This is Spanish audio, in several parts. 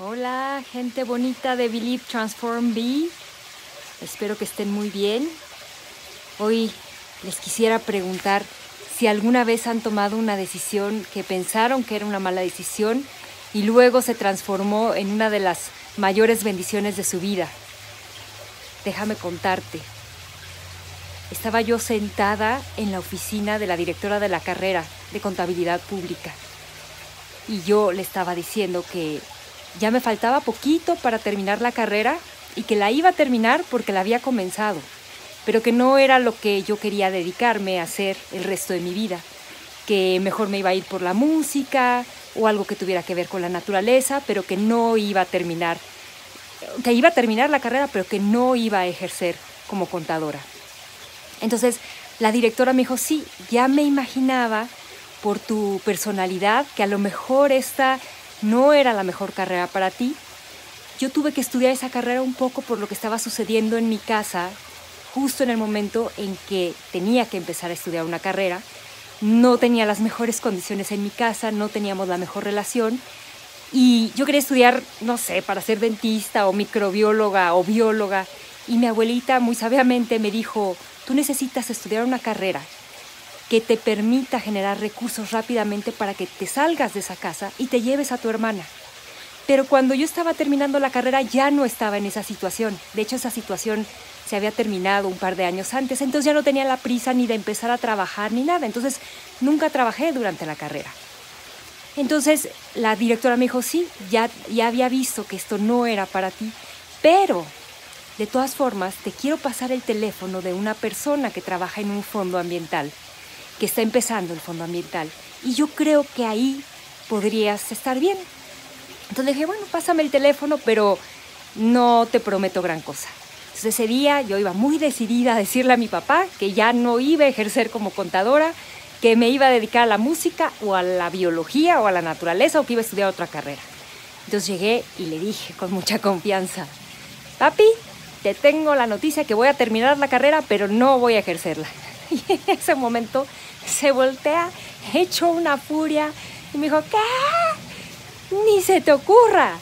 Hola, gente bonita de Believe Transform Be. Espero que estén muy bien. Hoy les quisiera preguntar si alguna vez han tomado una decisión que pensaron que era una mala decisión y luego se transformó en una de las mayores bendiciones de su vida. Déjame contarte. Estaba yo sentada en la oficina de la directora de la carrera de contabilidad pública y yo le estaba diciendo que ya me faltaba poquito para terminar la carrera y que la iba a terminar porque la había comenzado, pero que no era lo que yo quería dedicarme a hacer el resto de mi vida, que mejor me iba a ir por la música o algo que tuviera que ver con la naturaleza, pero que no iba a terminar, que iba a terminar la carrera, pero que no iba a ejercer como contadora. Entonces, la directora me dijo, sí, ya me imaginaba por tu personalidad que a lo mejor esta no era la mejor carrera para ti. Yo tuve que estudiar esa carrera un poco por lo que estaba sucediendo en mi casa, justo en el momento en que tenía que empezar a estudiar una carrera. No tenía las mejores condiciones en mi casa, no teníamos la mejor relación. Y yo quería estudiar, no sé, para ser dentista o microbióloga o bióloga. Y mi abuelita muy sabiamente me dijo, tú necesitas estudiar una carrera que te permita generar recursos rápidamente para que te salgas de esa casa y te lleves a tu hermana. Pero cuando yo estaba terminando la carrera ya no estaba en esa situación. De hecho, esa situación se había terminado un par de años antes, entonces ya no tenía la prisa ni de empezar a trabajar ni nada. Entonces, nunca trabajé durante la carrera. Entonces, la directora me dijo, sí, ya, ya había visto que esto no era para ti, pero de todas formas, te quiero pasar el teléfono de una persona que trabaja en un fondo ambiental que está empezando el fondo ambiental. Y yo creo que ahí podrías estar bien. Entonces dije, bueno, pásame el teléfono, pero no te prometo gran cosa. Entonces ese día yo iba muy decidida a decirle a mi papá que ya no iba a ejercer como contadora, que me iba a dedicar a la música o a la biología o a la naturaleza o que iba a estudiar otra carrera. Entonces llegué y le dije con mucha confianza, papi, te tengo la noticia que voy a terminar la carrera, pero no voy a ejercerla. Y en ese momento se voltea, hecho una furia, y me dijo, ¿qué? Ni se te ocurra.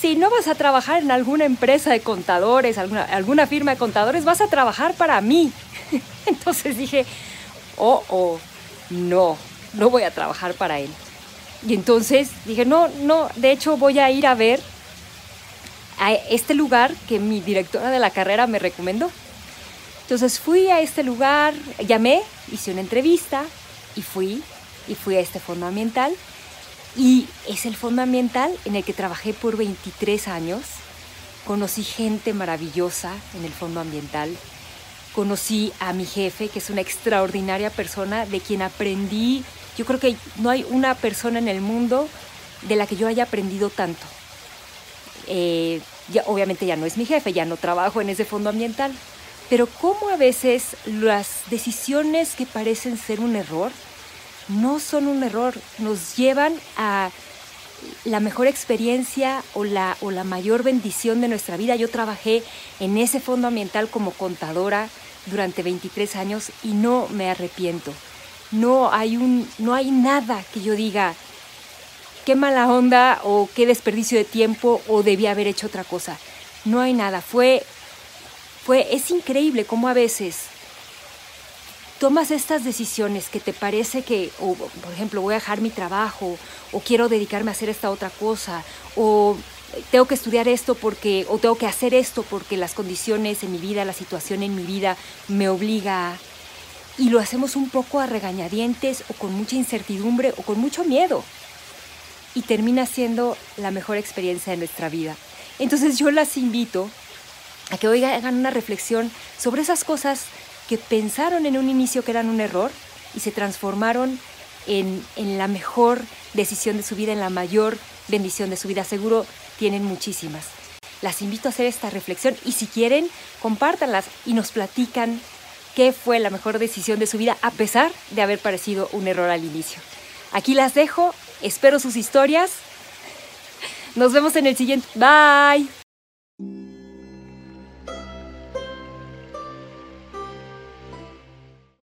Si no vas a trabajar en alguna empresa de contadores, alguna, alguna firma de contadores, vas a trabajar para mí. Entonces dije, oh, oh, no, no voy a trabajar para él. Y entonces dije, no, no, de hecho voy a ir a ver a este lugar que mi directora de la carrera me recomendó. Entonces fui a este lugar, llamé, hice una entrevista y fui, y fui a este fondo ambiental. Y es el fondo ambiental en el que trabajé por 23 años. Conocí gente maravillosa en el fondo ambiental. Conocí a mi jefe, que es una extraordinaria persona de quien aprendí. Yo creo que no hay una persona en el mundo de la que yo haya aprendido tanto. Eh, ya, obviamente ya no es mi jefe, ya no trabajo en ese fondo ambiental, pero cómo a veces las decisiones que parecen ser un error no son un error, nos llevan a la mejor experiencia o la, o la mayor bendición de nuestra vida. Yo trabajé en ese fondo ambiental como contadora durante 23 años y no me arrepiento. No hay, un, no hay nada que yo diga, qué mala onda o qué desperdicio de tiempo o debía haber hecho otra cosa. No hay nada. Fue es increíble cómo a veces tomas estas decisiones que te parece que, por ejemplo, voy a dejar mi trabajo, o quiero dedicarme a hacer esta otra cosa, o tengo que estudiar esto porque, o tengo que hacer esto porque las condiciones en mi vida, la situación en mi vida me obliga y lo hacemos un poco a regañadientes o con mucha incertidumbre o con mucho miedo. Y termina siendo la mejor experiencia de nuestra vida. Entonces yo las invito a que hoy hagan una reflexión sobre esas cosas que pensaron en un inicio que eran un error y se transformaron en, en, la mejor decisión de su vida, en la mayor bendición de su vida. Seguro tienen muchísimas. Las invito a hacer esta reflexión y si quieren, compártanlas y nos platican qué fue la mejor decisión de su vida a pesar de haber parecido un error al inicio. Aquí las dejo, espero sus historias. Nos vemos en el siguiente. Bye.